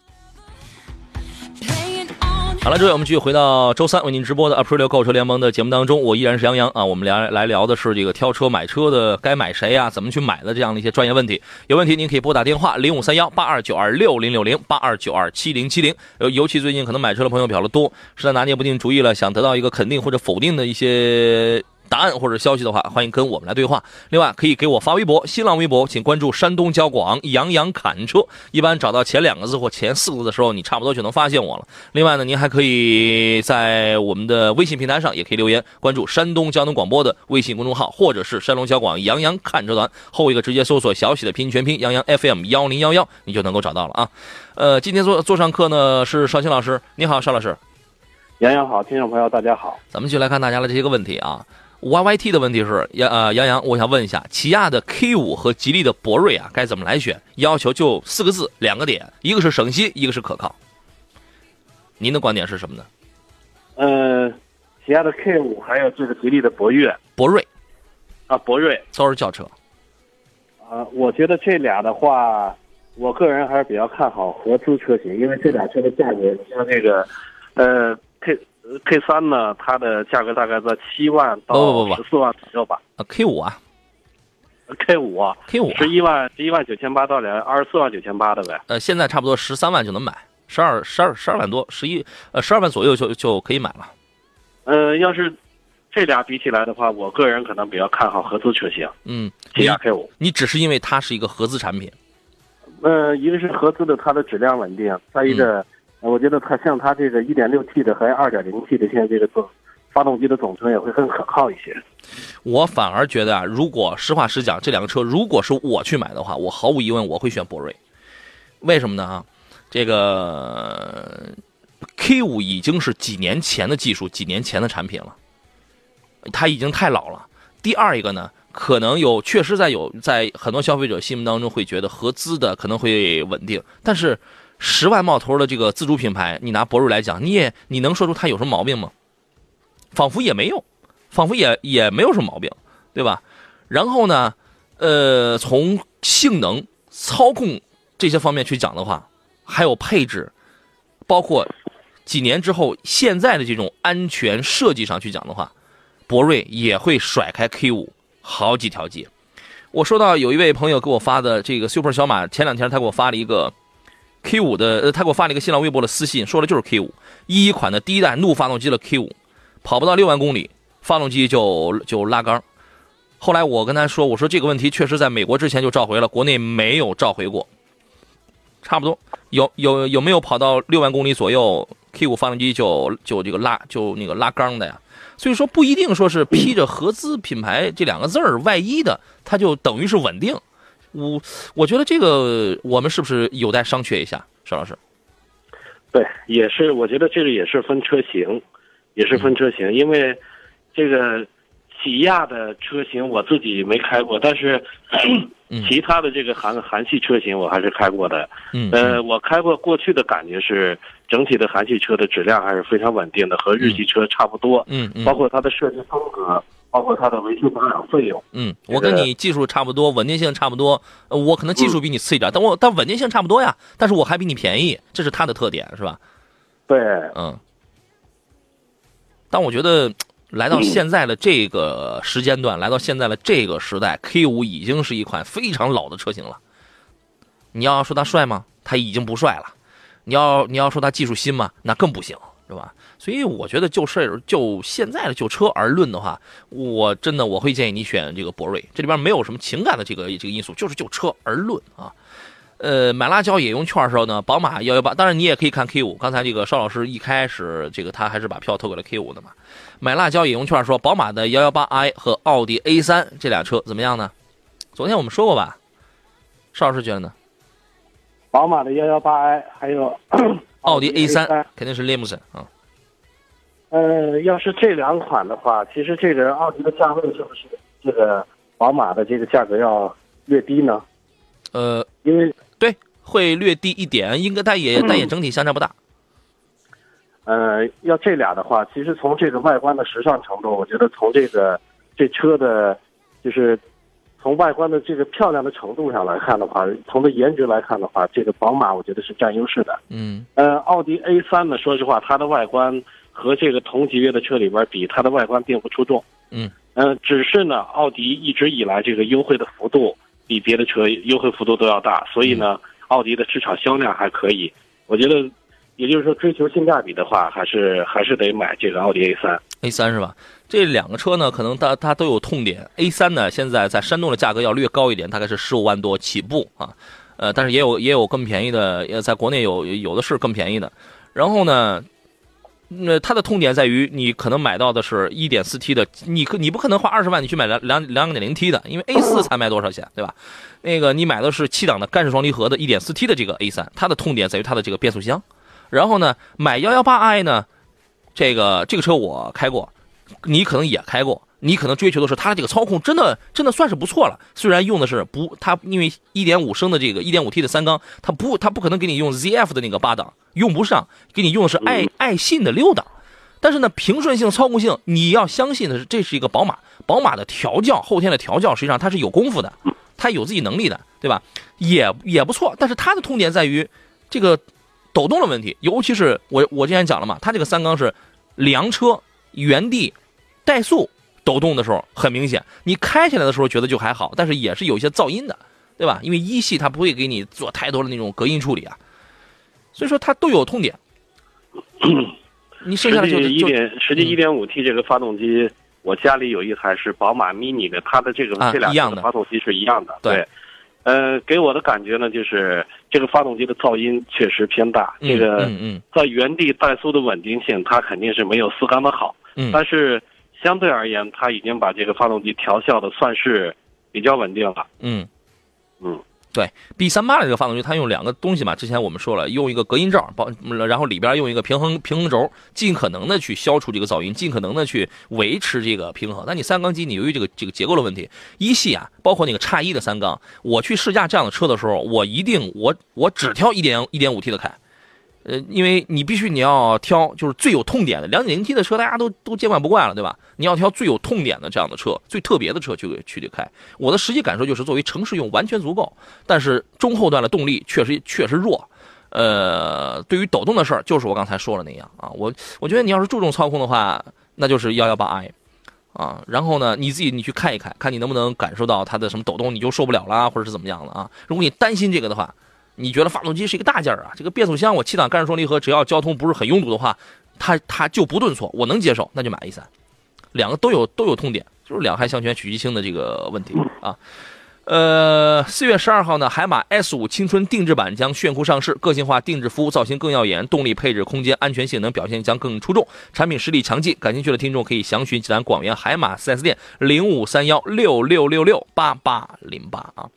好了，诸位，我们继续回到周三为您直播的 Aprilio 购车联盟的节目当中，我依然是杨洋啊。我们聊来聊的是这个挑车买车的该买谁呀、怎么去买的这样的一些专业问题。有问题您可以拨打电话零五三幺八二九二六零六零八二九二七零七零。呃，尤其最近可能买车的朋友比较多，实在拿捏不定主意了，想得到一个肯定或者否定的一些。答案或者消息的话，欢迎跟我们来对话。另外，可以给我发微博，新浪微博请关注山东交广杨洋侃车。一般找到前两个字或前四个字的时候，你差不多就能发现我了。另外呢，您还可以在我们的微信平台上也可以留言，关注山东交通广播的微信公众号，或者是山东交广杨洋侃车团后一个直接搜索小喜的拼音全拼杨洋 FM 幺零幺幺，你就能够找到了啊。呃，今天做做上课呢是邵青老师，你好，邵老师。杨洋好，听众朋友大家好。咱们就来看大家的这些个问题啊。YYT 的问题是杨呃杨洋，我想问一下，起亚的 K 五和吉利的博瑞啊，该怎么来选？要求就四个字，两个点，一个是省心，一个是可靠。您的观点是什么呢？呃，起亚的 K 五还有这个吉利的博越博瑞啊，博瑞都是轿车。啊，我觉得这俩的话，我个人还是比较看好合资车型，因为这俩车的价格，像这个，呃，K K 三呢，它的价格大概在七万到十四万左右吧。啊，K 五啊，K 五啊，K 五十一万十一万九千八到两二十四万九千八的呗。呃，现在差不多十三万就能买，十二十二十二万多，十一呃十二万左右就就可以买了。呃，要是这俩比起来的话，我个人可能比较看好合资车型，嗯，起亚 K 五。你只是因为它是一个合资产品，呃，一个是合资的，它的质量稳定；再一个，呃我觉得它像它这个 1.6T 的和 2.0T 的，现在这个总发动机的总成也会更可靠一些。我反而觉得啊，如果实话实讲，这两个车如果是我去买的话，我毫无疑问我会选博瑞。为什么呢？啊，这个 K 五已经是几年前的技术，几年前的产品了，它已经太老了。第二一个呢，可能有确实在有在很多消费者心目当中会觉得合资的可能会稳定，但是十万冒头的这个自主品牌，你拿博瑞来讲，你也你能说出它有什么毛病吗？仿佛也没有，仿佛也也没有什么毛病，对吧？然后呢，呃，从性能、操控这些方面去讲的话，还有配置，包括几年之后现在的这种安全设计上去讲的话，博瑞也会甩开 K 五好几条街。我收到有一位朋友给我发的这个 Super 小马，前两天他给我发了一个 K 五的，呃，他给我发了一个新浪微博的私信，说的就是 K 五一一款的第一代怒发动机的 K 五，跑不到六万公里，发动机就就拉缸。后来我跟他说，我说这个问题确实在美国之前就召回了，国内没有召回过。差不多有有有没有跑到六万公里左右，K 五发动机就就这个拉就那个拉缸的呀？所以说不一定说是披着合资品牌这两个字儿外衣的，它就等于是稳定。我我觉得这个我们是不是有待商榷一下，邵老师？对，也是，我觉得这个也是分车型，也是分车型，因为这个起亚的车型我自己没开过，但是嗯 其他的这个韩韩系车型我还是开过的。嗯呃，我开过过去的感觉是，整体的韩系车的质量还是非常稳定的，和日系车差不多。嗯嗯包括它的设计风格，包括它的维修保养费用。嗯，我跟你技术差不多，稳定性差不多，呃我可能技术比你次一点，但我但稳定性差不多呀，但是我还比你便宜，这是它的特点，是吧？对，嗯，但我觉得来到现在的这个时间段，来到现在的这个时代，K 五已经是一款非常老的车型了。你要说它帅吗？它已经不帅了。你要你要说它技术新吗？那更不行，是吧？所以我觉得就事儿就现在的就车而论的话，我真的我会建议你选这个博瑞，这里边没有什么情感的这个这个因素，就是就车而论啊。呃，买辣椒也用券的时候呢，宝马幺幺八，当然你也可以看 K 五。刚才这个邵老师一开始这个他还是把票投给了 K 五的嘛。买辣椒也用券说，宝马的幺幺八 i 和奥迪 A 三这俩车怎么样呢？昨天我们说过吧？邵老师觉得呢？宝马的幺幺八 i 还有奥迪 A 三三。肯定是 Limousin 啊。呃，要是这两款的话，其实这个奥迪的价位是不是这个宝马的这个价格要略低呢？呃，因为对，会略低一点，应该但也 但也整体相差不大。呃，要这俩的话，其实从这个外观的时尚程度，我觉得从这个这车的，就是从外观的这个漂亮的程度上来看的话，从它颜值来看的话，这个宝马我觉得是占优势的。嗯呃，奥迪 A 三呢，说实话，它的外观和这个同级别的车里边比，它的外观并不出众。嗯呃，只是呢，奥迪一直以来这个优惠的幅度比别的车优惠幅度都要大，所以呢，奥迪的市场销量还可以。我觉得，也就是说，追求性价比的话，还是还是得买这个奥迪 A 三。A 三是吧？这两个车呢，可能它它都有痛点。A 三呢，现在在山东的价格要略高一点，大概是十五万多起步啊。呃，但是也有也有更便宜的，在国内有有的是更便宜的。然后呢，那它的痛点在于，你可能买到的是 1.4T 的，你可你不可能花二十万你去买两两两点零 T 的，因为 A 四才卖多少钱，对吧？那个你买的是七档的干式双离合的 1.4T 的这个 A 三，它的痛点在于它的这个变速箱。然后呢，买 118i 呢，这个这个车我开过，你可能也开过，你可能追求的是它的这个操控真的真的算是不错了。虽然用的是不，它因为一点五升的这个一点五 T 的三缸，它不它不可能给你用 ZF 的那个八档，用不上，给你用的是爱爱信的六档。但是呢，平顺性、操控性，你要相信的是，这是一个宝马。宝马的调教，后天的调教，实际上它是有功夫的，它有自己能力的，对吧？也也不错。但是它的痛点在于这个抖动的问题，尤其是我我之前讲了嘛，它这个三缸是凉车原地怠速抖动的时候很明显，你开起来的时候觉得就还好，但是也是有一些噪音的，对吧？因为一系它不会给你做太多的那种隔音处理啊，所以说它都有痛点。你剩下的就一点，实际一点五 T 这个发动机，我家里有一台是宝马 Mini 的，它的这个这两的发动机是一样的。对，呃，给我的感觉呢，就是这个发动机的噪音确实偏大。这个在原地怠速的稳定性，它肯定是没有四缸的好。嗯。但是相对而言，它已经把这个发动机调校的算是比较稳定了。嗯。嗯。对 B 三八的这个发动机，它用两个东西嘛。之前我们说了，用一个隔音罩包，然后里边用一个平衡平衡轴，尽可能的去消除这个噪音，尽可能的去维持这个平衡。那你三缸机，你由于这个这个结构的问题，一系啊，包括那个叉一的三缸，我去试驾这样的车的时候，我一定我我只挑一点一点五 T 的开。呃，因为你必须你要挑就是最有痛点的两点零 T 的车，大家都都见惯不惯了，对吧？你要挑最有痛点的这样的车，最特别的车去去去开。我的实际感受就是，作为城市用完全足够，但是中后段的动力确实确实弱。呃，对于抖动的事儿，就是我刚才说的那样啊。我我觉得你要是注重操控的话，那就是幺幺八 i 啊。然后呢，你自己你去看一看，看你能不能感受到它的什么抖动，你就受不了啦，或者是怎么样的啊？如果你担心这个的话。你觉得发动机是一个大件儿啊？这个变速箱我七档干式双离合，只要交通不是很拥堵的话，它它就不顿挫，我能接受，那就买 A 三。两个都有都有痛点，就是两害相权取其轻的这个问题啊。呃，四月十二号呢，海马 S 五青春定制版将炫酷上市，个性化定制服务，造型更耀眼，动力配置、空间、安全性能表现将更出众，产品实力强劲。感兴趣的听众可以详询济南广元海马 4S 店零五三幺六六六六八八零八啊。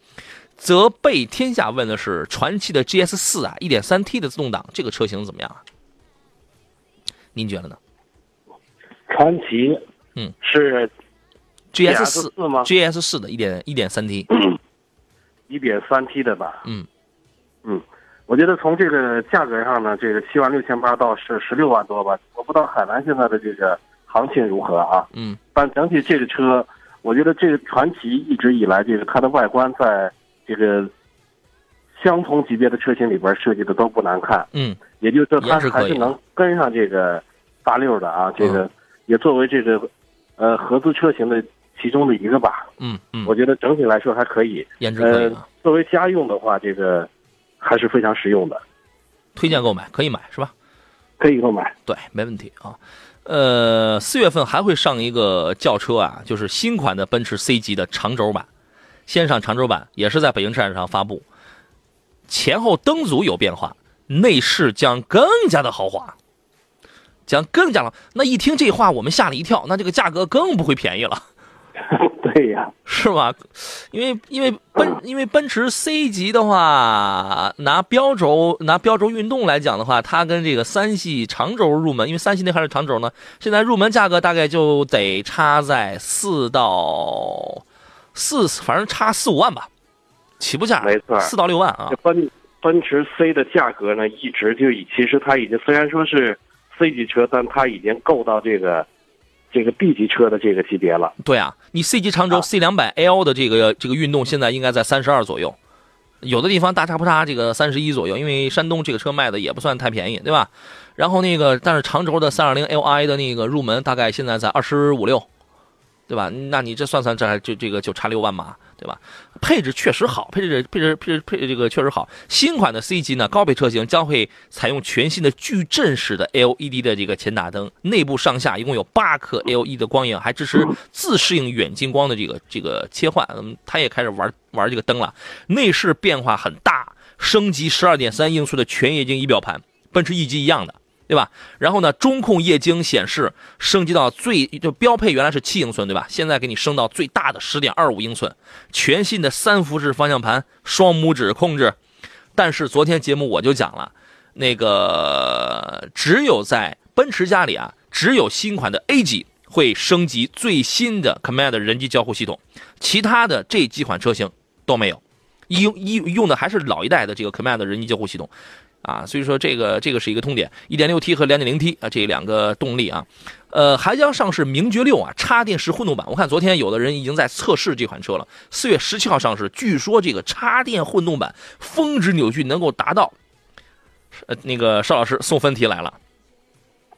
泽贝天下问的是传祺的 GS 四啊，一点三 T 的自动挡，这个车型怎么样啊？您觉得呢？传祺，嗯，是 GS 四吗？GS 四的一点一点三 T，一点三 T 的吧？嗯嗯，我觉得从这个价格上呢，这个七万六千八到是十六万多吧，我不知道海南现在的这个行情如何啊？嗯，但整体这个车，我觉得这个传祺一直以来，这个它的外观在。这个相同级别的车型里边设计的都不难看，嗯，也就是说它还是能跟上这个大六的啊，这个也作为这个呃合资车型的其中的一个吧，嗯嗯，我觉得整体来说还可以，颜值可以。作为家用的话，这个还是非常实用的，推荐购买，可以买是吧？可以购买，对，没问题啊。呃，四月份还会上一个轿车啊，就是新款的奔驰 C 级的长轴版。先上长轴版，也是在北京车展上发布，前后灯组有变化，内饰将更加的豪华，将更加了。那一听这话，我们吓了一跳，那这个价格更不会便宜了。对呀，是吧？因为因为奔 因为奔驰 C 级的话，拿标轴拿标轴运动来讲的话，它跟这个三系长轴入门，因为三系那还是长轴呢，现在入门价格大概就得差在四到。四反正差四五万吧，起步价没错，四到六万啊。奔奔驰 C 的价格呢，一直就以其实它已经虽然说是 C 级车，但它已经够到这个这个 B 级车的这个级别了。对啊，你 C 级长轴 C 两百 L 的这个这个运动现在应该在三十二左右，有的地方大差不差这个三十一左右，因为山东这个车卖的也不算太便宜，对吧？然后那个但是长轴的三二零 Li 的那个入门大概现在在二十五六。对吧？那你这算算，这还就这个就差六万嘛，对吧？配置确实好，配置配置配置配置这个确实好。新款的 C 级呢，高配车型将会采用全新的矩阵式的 LED 的这个前大灯，内部上下一共有八颗 LED 的光影，还支持自适应远近光的这个这个切换。嗯，它也开始玩玩这个灯了。内饰变化很大，升级十二点三英寸的全液晶仪表盘，奔驰 E 级一样的。对吧？然后呢，中控液晶显示升级到最就标配原来是七英寸，对吧？现在给你升到最大的十点二五英寸，全新的三幅式方向盘，双拇指控制。但是昨天节目我就讲了，那个只有在奔驰家里啊，只有新款的 A 级会升级最新的 Command 人机交互系统，其他的这几款车型都没有，用用用的还是老一代的这个 Command 人机交互系统。啊，所以说这个这个是一个痛点，1.6T 和 2.0T 啊，这两个动力啊，呃，还将上市名爵六啊插电式混动版。我看昨天有的人已经在测试这款车了，四月十七号上市。据说这个插电混动版峰值扭矩能够达到，呃，那个邵老师送分题来了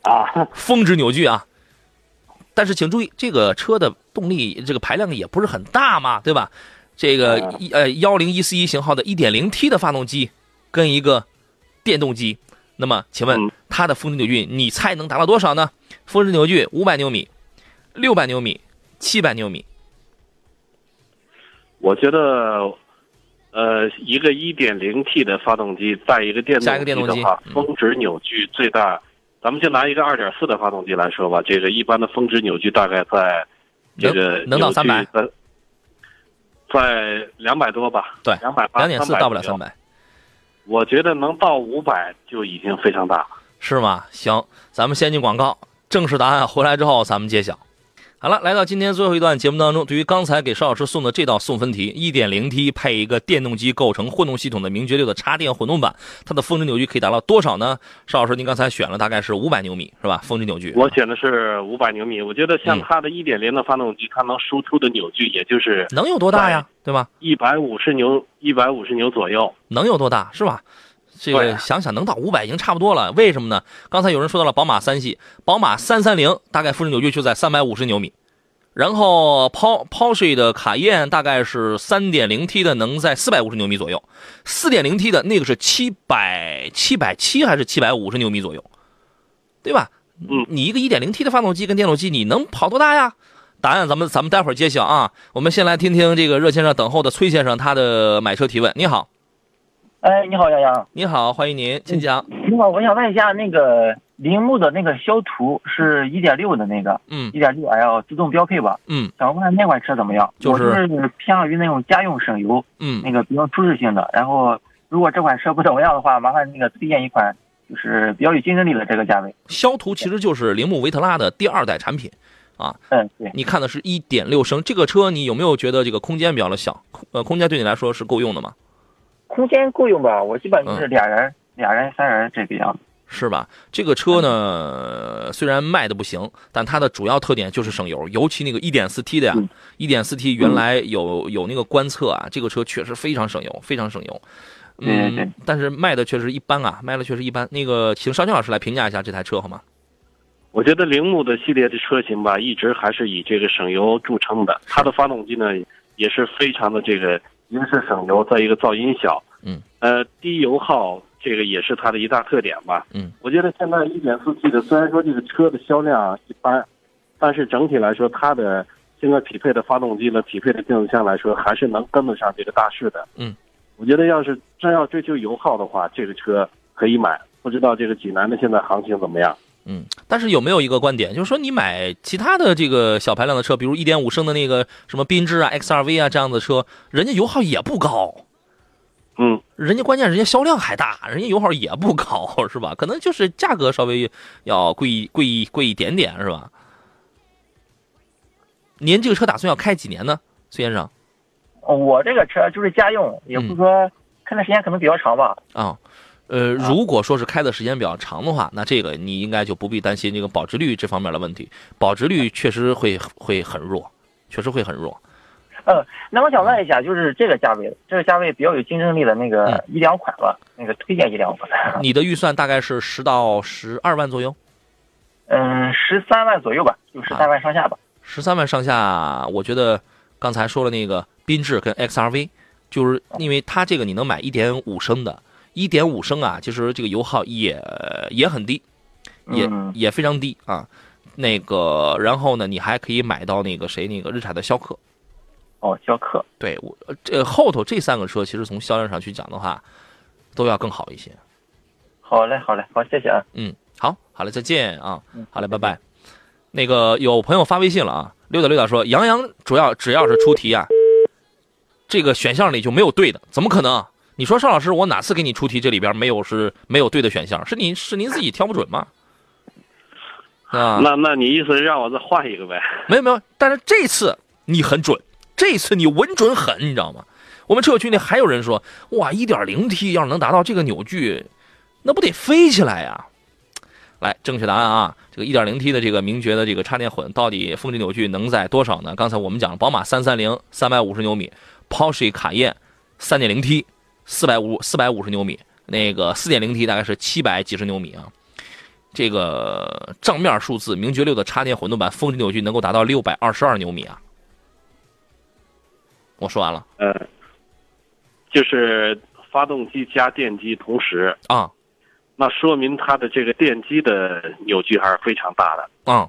啊，峰值扭矩啊。但是请注意，这个车的动力这个排量也不是很大嘛，对吧？这个一呃幺零一四一型号的 1.0T 的发动机跟一个。电动机，那么请问它的峰值扭矩，你猜能达到多少呢？峰值扭矩五百牛米、六百牛米、七百牛米。我觉得，呃，一个一点零 T 的发动机带一个电动机的话，峰值扭矩最大。咱们就拿一个二点四的发动机来说吧，这个一般的峰值扭矩大概在这个能到三百，在两百多吧？对，两百两点四到不了三百。我觉得能到五百就已经非常大了，是吗？行，咱们先进广告，正式答案回来之后咱们揭晓。好了，来到今天最后一段节目当中，对于刚才给邵老师送的这道送分题一点零 T 配一个电动机构成混动系统的名爵六的插电混动版，它的峰值扭矩可以达到多少呢？邵老师，您刚才选了大概是五百牛米，是吧？峰值扭矩。我选的是五百牛米，我觉得像它的一点零的发动机，它能输出的扭矩也就是能有多大呀？对吧一百五十牛一百五十牛左右，能有多大？是吧？这个想想能到五百已经差不多了，为什么呢？刚才有人说到了宝马三系，宝马三三零大概峰值扭矩就在三百五十牛米，然后 P Porsche 的卡宴大概是三点零 T 的能在四百五十牛米左右，四点零 T 的那个是七百七百七还是七百五十牛米左右，对吧？嗯，你一个一点零 T 的发动机跟电动机，你能跑多大呀？答案咱们咱们待会儿揭晓啊。我们先来听听这个热线上等候的崔先生他的买车提问。你好。哎，你好，杨洋。你好，欢迎您，请讲。你好，我想问一下，那个铃木的那个肖途是一点六的那个，嗯，一点六 L 自动标配吧？嗯，想问那款车怎么样？就是偏向于那种家用省油，嗯，那个比较舒适性的。然后，如果这款车不怎么样的话，麻烦那个推荐一款就是比较有竞争力的这个价位。肖途其实就是铃木维特拉的第二代产品，啊，嗯，对。你看的是一点六升这个车，你有没有觉得这个空间比较的小？呃，空间对你来说是够用的吗？空间够用吧？我基本就是俩人、俩人、三人这个样子，是吧？这个车呢，虽然卖的不行，但它的主要特点就是省油，尤其那个 1.4T 的呀，1.4T 原来有有那个观测啊，这个车确实非常省油，非常省油。嗯，但是卖的确实一般啊，卖的确实一般。那个，请邵军老师来评价一下这台车好吗？我觉得铃木的系列的车型吧，一直还是以这个省油著称的，它的发动机呢也是非常的这个。一个是省油，再一个噪音小，嗯，呃，低油耗，这个也是它的一大特点吧，嗯，我觉得现在一点四 T 的虽然说这个车的销量一般，但是整体来说，它的现在匹配的发动机呢，匹配的变速箱来说，还是能跟得上这个大势的，嗯，我觉得要是真要追求油耗的话，这个车可以买，不知道这个济南的现在行情怎么样？嗯，但是有没有一个观点，就是说你买其他的这个小排量的车，比如一点五升的那个什么缤智啊、XRV 啊这样的车，人家油耗也不高，嗯，人家关键人家销量还大，人家油耗也不高，是吧？可能就是价格稍微要贵贵贵一点点，是吧？您这个车打算要开几年呢，崔先生？我这个车就是家用，也不是说开的时间可能比较长吧。啊。呃，如果说是开的时间比较长的话，那这个你应该就不必担心这个保值率这方面的问题。保值率确实会会很弱，确实会很弱。呃，那我想问一下，就是这个价位，这个价位比较有竞争力的那个一两款吧，那个推荐一两款。你的预算大概是十到十二万左右？嗯，十三万左右吧，就十三万上下吧。十三万上下，我觉得刚才说了那个缤智跟 XRV，就是因为它这个你能买一点五升的。一点五升啊，其实这个油耗也也很低，也也非常低啊。那个，然后呢，你还可以买到那个谁，那个日产的逍客。哦，逍客。对我这后头这三个车，其实从销量上去讲的话，都要更好一些。好嘞，好嘞，好，谢谢啊。嗯，好，好嘞，再见啊。好嘞，拜拜。那个有朋友发微信了啊，溜达溜达说，杨洋主要只要是出题啊，这个选项里就没有对的，怎么可能？你说邵老师，我哪次给你出题？这里边没有是没有对的选项，是您是您自己挑不准吗？啊。那那你意思是让我再换一个呗？没有没有，但是这次你很准，这次你稳准狠，你知道吗？我们车友群里还有人说，哇一点零 T 要是能达到这个扭矩，那不得飞起来呀？来，正确答案啊，这个 1.0T 的这个名爵的这个插电混到底峰值扭矩能在多少呢？刚才我们讲了，宝马330 350牛米，Porsche 卡宴 3.0T 450 450牛米，那个四点零 T 大概是七百几十牛米啊。这个账面数字，名爵六的插电混动版峰值扭矩能够达到六百二十二牛米啊！我说完了。呃，就是发动机加电机同时啊，那说明它的这个电机的扭矩还是非常大的啊。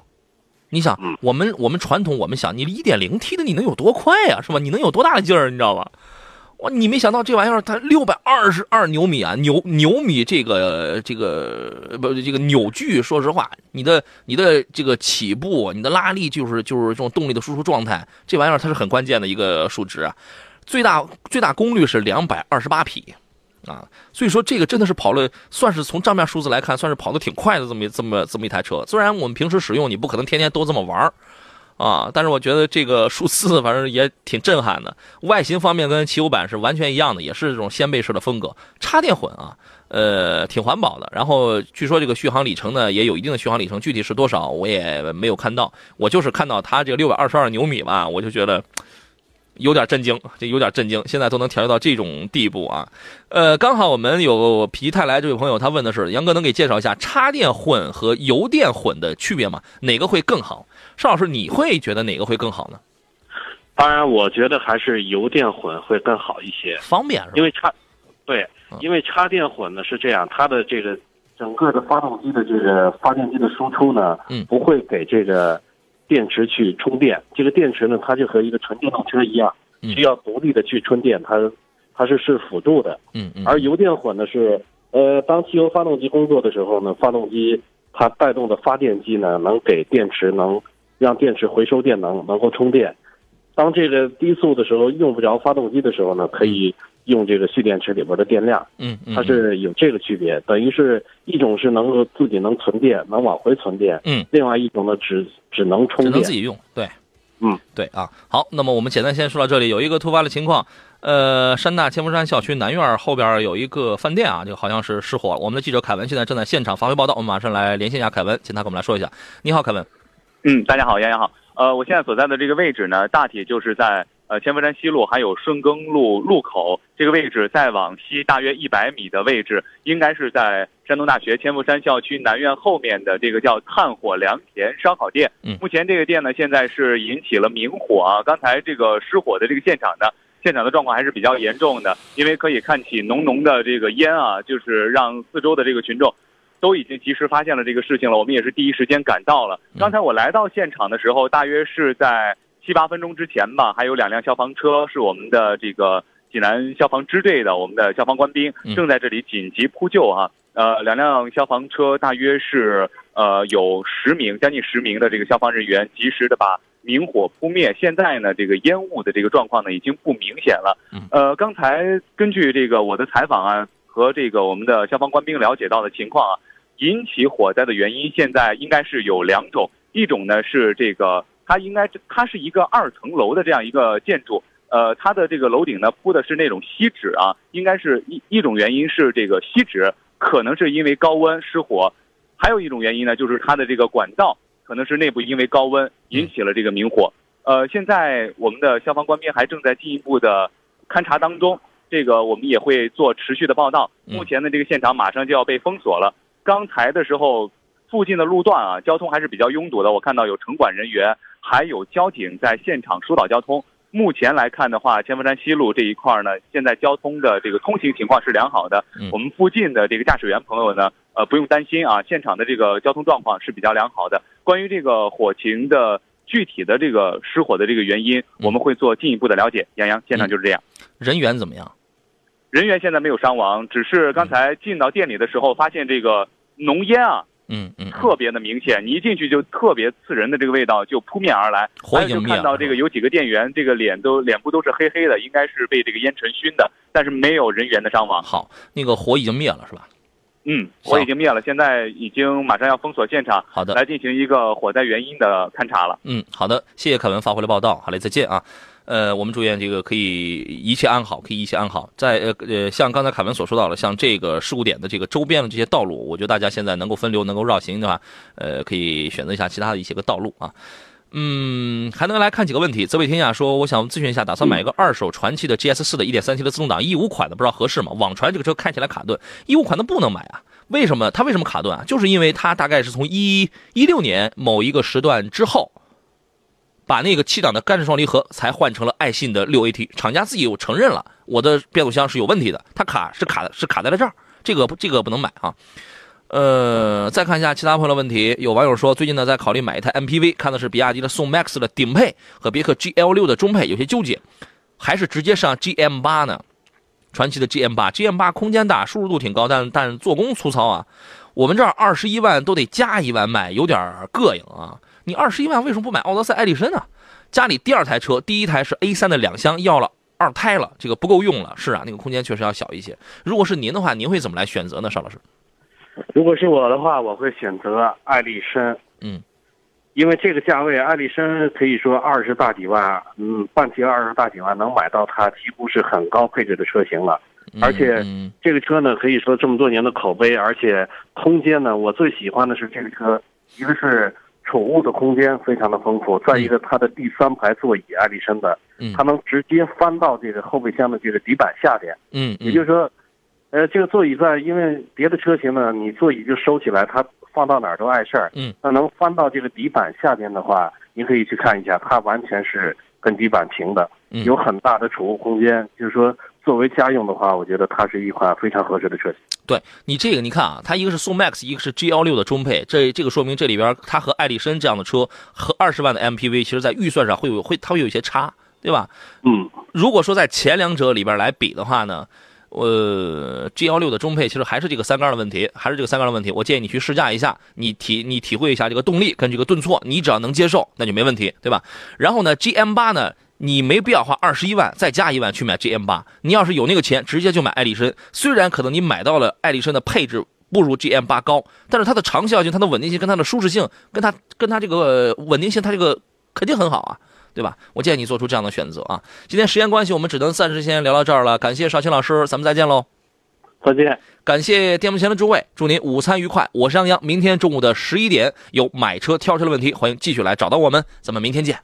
你想，嗯，我们我们传统我们想，你一点零 T 的你能有多快呀，是吧？你能有多大的劲儿，你知道吧？哇！你没想到这玩意儿它六百二十二牛米啊，牛牛米这个这个不这个扭矩，说实话，你的你的这个起步，你的拉力就是就是这种动力的输出状态，这玩意儿它是很关键的一个数值啊。最大最大功率是两百二十八匹啊，所以说这个真的是跑了，算是从账面数字来看，算是跑的挺快的这么这么这么一台车。虽然我们平时使用，你不可能天天都这么玩儿。啊，但是我觉得这个数字反正也挺震撼的。外形方面跟汽油版是完全一样的，也是这种掀背式的风格。插电混啊，呃，挺环保的。然后据说这个续航里程呢也有一定的续航里程，具体是多少我也没有看到。我就是看到它这个六百二十二牛米吧，我就觉得有点震惊，这有点震惊。现在都能调教到这种地步啊。呃，刚好我们有皮泰来这位朋友，他问的是杨哥能给介绍一下插电混和油电混的区别吗？哪个会更好？邵老师，你会觉得哪个会更好呢？当然，我觉得还是油电混会更好一些，方便是吧？因为插，对，因为插电混呢是这样，它的这个整个的发动机的这个发电机的输出呢，嗯，不会给这个电池去充电。这个电池呢，它就和一个纯电动车一样，需要独立的去充电，它它是是辅助的。嗯嗯。而油电混呢是，呃，当汽油发动机工作的时候呢，发动机它带动的发电机呢，能给电池能。让电池回收电能，能够充电。当这个低速的时候用不着发动机的时候呢，可以用这个蓄电池里边的电量。嗯嗯，它是有这个区别，等于是一种是能够自己能存电，能往回存电。嗯，另外一种呢，只只能充电，只能自己用。对，嗯，对啊。好，那么我们简单先说到这里。有一个突发的情况，呃，山大千佛山校区南院后边有一个饭店啊，这个好像是失火。我们的记者凯文现在正在现场发回报道，我们马上来连线一下凯文，请他给我们来说一下。你好，凯文。嗯，大家好，杨洋好。呃，我现在所在的这个位置呢，大体就是在呃千佛山西路还有顺耕路路口这个位置，再往西大约一百米的位置，应该是在山东大学千佛山校区南院后面的这个叫炭火良田烧烤店。嗯，目前这个店呢，现在是引起了明火啊。刚才这个失火的这个现场呢，现场的状况还是比较严重的，因为可以看起浓浓的这个烟啊，就是让四周的这个群众。都已经及时发现了这个事情了，我们也是第一时间赶到了。刚才我来到现场的时候，大约是在七八分钟之前吧，还有两辆消防车，是我们的这个济南消防支队的我们的消防官兵正在这里紧急扑救啊。呃，两辆消防车大约是呃有十名，将近十名的这个消防人员，及时的把明火扑灭。现在呢，这个烟雾的这个状况呢已经不明显了。呃，刚才根据这个我的采访啊。和这个我们的消防官兵了解到的情况啊，引起火灾的原因现在应该是有两种，一种呢是这个它应该它是一个二层楼的这样一个建筑，呃，它的这个楼顶呢铺的是那种锡纸啊，应该是一一种原因是这个锡纸可能是因为高温失火，还有一种原因呢就是它的这个管道可能是内部因为高温引起了这个明火，呃，现在我们的消防官兵还正在进一步的勘查当中。这个我们也会做持续的报道。目前呢，这个现场马上就要被封锁了。刚才的时候，附近的路段啊，交通还是比较拥堵的。我看到有城管人员，还有交警在现场疏导交通。目前来看的话，千佛山西路这一块呢，现在交通的这个通行情况是良好的。我们附近的这个驾驶员朋友呢，呃，不用担心啊，现场的这个交通状况是比较良好的。关于这个火情的具体的这个失火的这个原因，我们会做进一步的了解。杨洋，现场就是这样。人员怎么样？人员现在没有伤亡，只是刚才进到店里的时候，发现这个浓烟啊，嗯嗯，特别的明显，你一进去就特别刺人的这个味道就扑面而来。火已经灭了。看到这个有几个店员，这个脸都脸部都是黑黑的，应该是被这个烟尘熏的，但是没有人员的伤亡。好，那个火已经灭了是吧？嗯，火已经灭了，现在已经马上要封锁现场，好的，来进行一个火灾原因的勘查了。嗯，好的，谢谢凯文发回来报道，好嘞，再见啊。呃，我们祝愿这个可以一切安好，可以一切安好。在呃呃，像刚才凯文所说到的，像这个事故点的这个周边的这些道路，我觉得大家现在能够分流、能够绕行的话，呃，可以选择一下其他的一些个道路啊。嗯，还能来看几个问题。泽北天下说，我想咨询一下，打算买一个二手传祺的 GS 四的 1.3T 的自动挡一五款的，不知道合适吗？网传这个车看起来卡顿，一五款的不能买啊？为什么？它为什么卡顿啊？就是因为它大概是从一一六年某一个时段之后。把那个七档的干式双离合才换成了爱信的六 AT，厂家自己有承认了，我的变速箱是有问题的，它卡是卡的，是卡在了这儿，这个这个不能买啊。呃，再看一下其他朋友的问题，有网友说最近呢在考虑买一台 MPV，看的是比亚迪的宋 MAX 的顶配和别克 GL6 的中配，有些纠结，还是直接上 GM8 呢？传祺的 GM8，GM8 空间大，舒适度挺高，但但做工粗糙啊。我们这儿二十一万都得加一万卖，有点膈应啊。你二十一万为什么不买奥德赛、艾力绅呢？家里第二台车，第一台是 A3 的两厢，要了二胎了，这个不够用了。是啊，那个空间确实要小一些。如果是您的话，您会怎么来选择呢，邵老师？如果是我的话，我会选择艾力绅。嗯，因为这个价位，艾力绅可以说二十大几万，嗯，半提二十大几万能买到它，几乎是很高配置的车型了。而且这个车呢，可以说这么多年的口碑，而且空间呢，我最喜欢的是这个车，一个是。储物的空间非常的丰富，再一个它的第三排座椅，爱丽绅的，它能直接翻到这个后备箱的这个底板下边，嗯，也就是说，呃，这个座椅在因为别的车型呢，你座椅就收起来，它放到哪儿都碍事儿，嗯，那能翻到这个底板下边的话，您可以去看一下，它完全是跟底板平的，有很大的储物空间，就是说。作为家用的话，我觉得它是一款非常合适的车型。对你这个，你看啊，它一个是宋 MAX，一个是 G 幺六的中配，这这个说明这里边它和艾力绅这样的车和二十万的 MPV，其实在预算上会有会它会有一些差，对吧？嗯，如果说在前两者里边来比的话呢，呃，G 幺六的中配其实还是这个三缸的问题，还是这个三缸的问题。我建议你去试驾一下，你体你体会一下这个动力跟这个顿挫，你只要能接受，那就没问题，对吧？然后呢，G M 八呢？你没必要花二十一万再加一万去买 GM 八，你要是有那个钱，直接就买艾力绅。虽然可能你买到了艾力绅的配置不如 GM 八高，但是它的长效性、它的稳定性、跟它的舒适性、跟它跟它这个稳定性，它这个肯定很好啊，对吧？我建议你做出这样的选择啊。今天时间关系，我们只能暂时先聊到这儿了。感谢邵青老师，咱们再见喽。再见。感谢电幕前的诸位，祝您午餐愉快。我是杨洋，明天中午的十一点有买车挑车的问题，欢迎继续来找到我们，咱们明天见。